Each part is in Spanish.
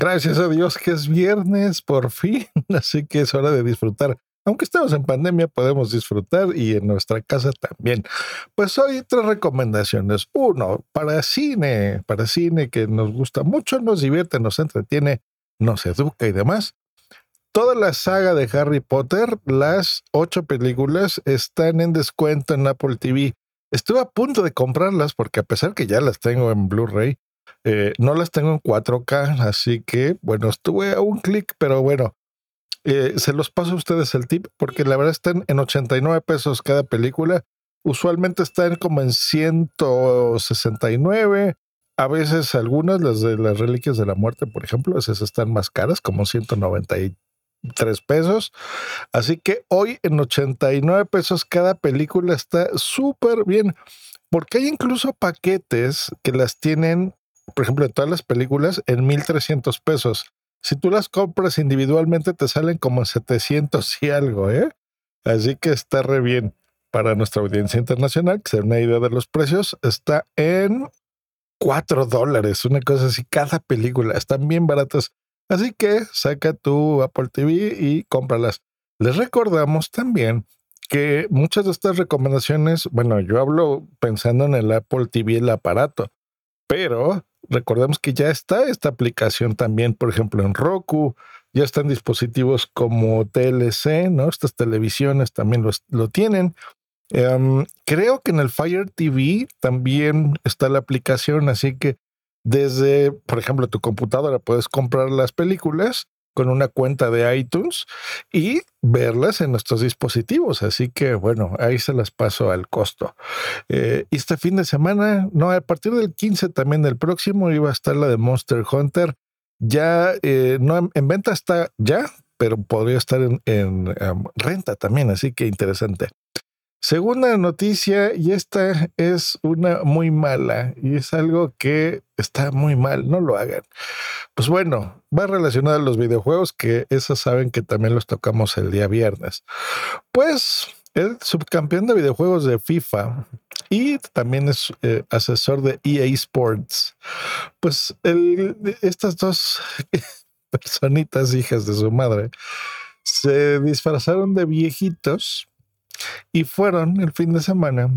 Gracias a Dios que es viernes, por fin, así que es hora de disfrutar. Aunque estamos en pandemia, podemos disfrutar y en nuestra casa también. Pues hoy tres recomendaciones. Uno, para cine, para cine que nos gusta mucho, nos divierte, nos entretiene, nos educa y demás. Toda la saga de Harry Potter, las ocho películas, están en descuento en Apple TV. Estuve a punto de comprarlas porque a pesar que ya las tengo en Blu-ray, eh, no las tengo en 4K, así que bueno, estuve a un clic, pero bueno, eh, se los paso a ustedes el tip porque la verdad están en 89 pesos cada película. Usualmente están como en 169. A veces algunas, las de las Reliquias de la Muerte, por ejemplo, esas están más caras, como 193 pesos. Así que hoy en 89 pesos cada película está súper bien, porque hay incluso paquetes que las tienen por ejemplo, de todas las películas en 1300 pesos. Si tú las compras individualmente, te salen como 700 y algo, ¿eh? Así que está re bien para nuestra audiencia internacional, que se una idea de los precios, está en 4 dólares, una cosa así, cada película. Están bien baratas. Así que saca tu Apple TV y cómpralas. Les recordamos también que muchas de estas recomendaciones, bueno, yo hablo pensando en el Apple TV, el aparato, pero recordemos que ya está esta aplicación también, por ejemplo, en Roku, ya están dispositivos como TLC, ¿no? Estas televisiones también lo tienen. Em, creo que en el Fire TV también está la aplicación, así que desde, por ejemplo, tu computadora puedes comprar las películas con una cuenta de iTunes y verlas en nuestros dispositivos. Así que bueno, ahí se las paso al costo. Eh, este fin de semana, no, a partir del 15 también del próximo iba a estar la de Monster Hunter. Ya eh, no en, venta está ya, pero podría estar en, en renta también, así que interesante. Segunda noticia, y esta es una muy mala, y es algo que está muy mal, no lo hagan. Pues bueno, va relacionado a los videojuegos, que esos saben que también los tocamos el día viernes. Pues el subcampeón de videojuegos de FIFA y también es eh, asesor de EA Sports. Pues estas dos personitas, hijas de su madre, se disfrazaron de viejitos y fueron el fin de semana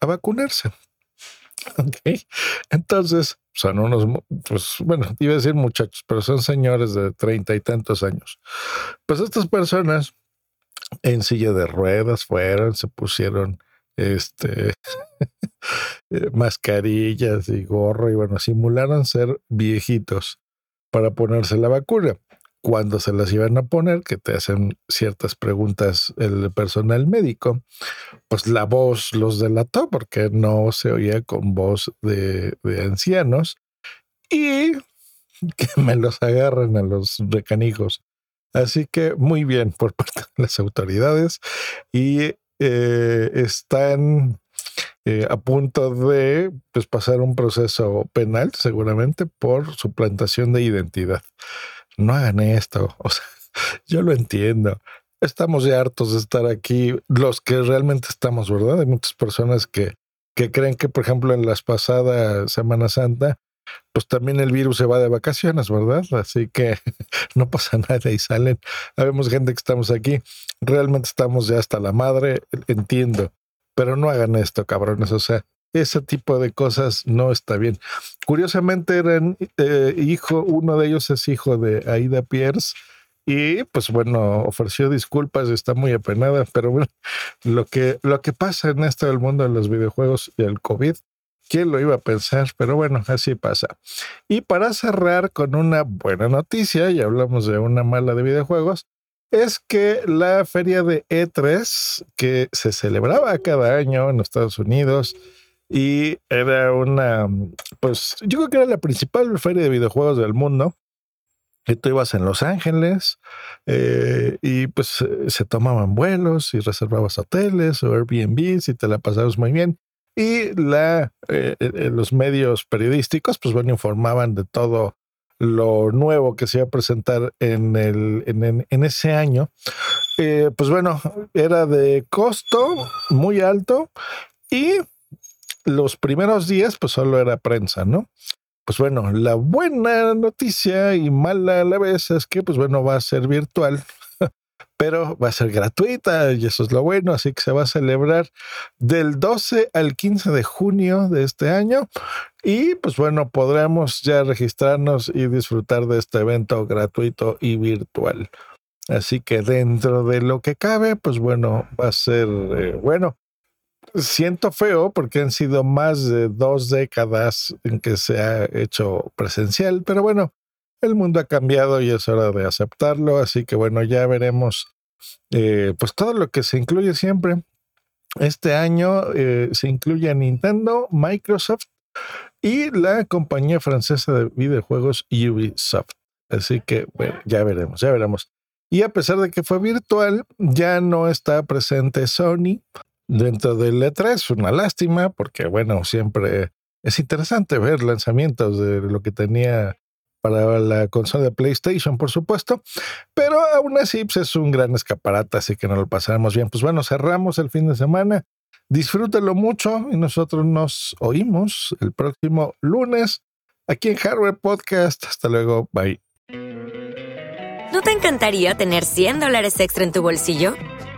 a vacunarse. Ok. Entonces, son unos, pues bueno, iba a decir muchachos, pero son señores de treinta y tantos años. Pues estas personas en silla de ruedas fueron, se pusieron este mascarillas y gorro y bueno, simularon ser viejitos para ponerse la vacuna cuando se las iban a poner, que te hacen ciertas preguntas el personal médico, pues la voz los delató porque no se oía con voz de, ancianos y que me los agarren a los recanijos. Así que muy bien por parte de las autoridades y eh, están eh, a punto de pues, pasar un proceso penal seguramente por suplantación de identidad no hagan esto. O sea, yo lo entiendo. Estamos ya hartos de estar aquí, los que realmente estamos, ¿verdad? Hay muchas personas que, que creen que, por ejemplo, en las pasadas Semana Santa, pues también el virus se va de vacaciones, ¿verdad? Así que no pasa nada y salen. Habemos gente que estamos aquí, realmente estamos ya hasta la madre, entiendo, pero no hagan esto, cabrones. O sea, ese tipo de cosas no está bien. Curiosamente eran eh, hijo, uno de ellos es hijo de Aida Pierce y pues bueno, ofreció disculpas, está muy apenada, pero bueno, lo que, lo que pasa en esto del mundo de los videojuegos y el COVID ¿Quién lo iba a pensar? Pero bueno, así pasa. Y para cerrar con una buena noticia, y hablamos de una mala de videojuegos, es que la feria de E3, que se celebraba cada año en Estados Unidos, y era una, pues yo creo que era la principal feria de videojuegos del mundo. Y tú ibas en Los Ángeles eh, y pues se tomaban vuelos y reservabas hoteles o Airbnb y te la pasabas muy bien. Y la, eh, eh, los medios periodísticos, pues bueno, informaban de todo lo nuevo que se iba a presentar en, el, en, en ese año. pues bueno, era de costo muy alto y los primeros días pues solo era prensa, ¿no? Pues bueno, la buena noticia y mala a la vez es que pues bueno, va a ser virtual, pero va a ser gratuita y eso es lo bueno, así que se va a celebrar del 12 al 15 de junio de este año y pues bueno, podremos ya registrarnos y disfrutar de este evento gratuito y virtual. Así que dentro de lo que cabe, pues bueno, va a ser eh, bueno siento feo porque han sido más de dos décadas en que se ha hecho presencial, pero bueno, el mundo ha cambiado y es hora de aceptarlo, así que bueno, ya veremos eh, pues todo lo que se incluye siempre. Este año eh, se incluye a Nintendo, Microsoft y la compañía francesa de videojuegos Ubisoft. Así que bueno, ya veremos, ya veremos. Y a pesar de que fue virtual, ya no está presente Sony, dentro del E3. Una lástima porque, bueno, siempre es interesante ver lanzamientos de lo que tenía para la consola de PlayStation, por supuesto, pero aún así pues, es un gran escaparate, así que nos lo pasaremos bien. Pues bueno, cerramos el fin de semana. Disfrútenlo mucho y nosotros nos oímos el próximo lunes aquí en Hardware Podcast. Hasta luego, bye. ¿No te encantaría tener 100 dólares extra en tu bolsillo?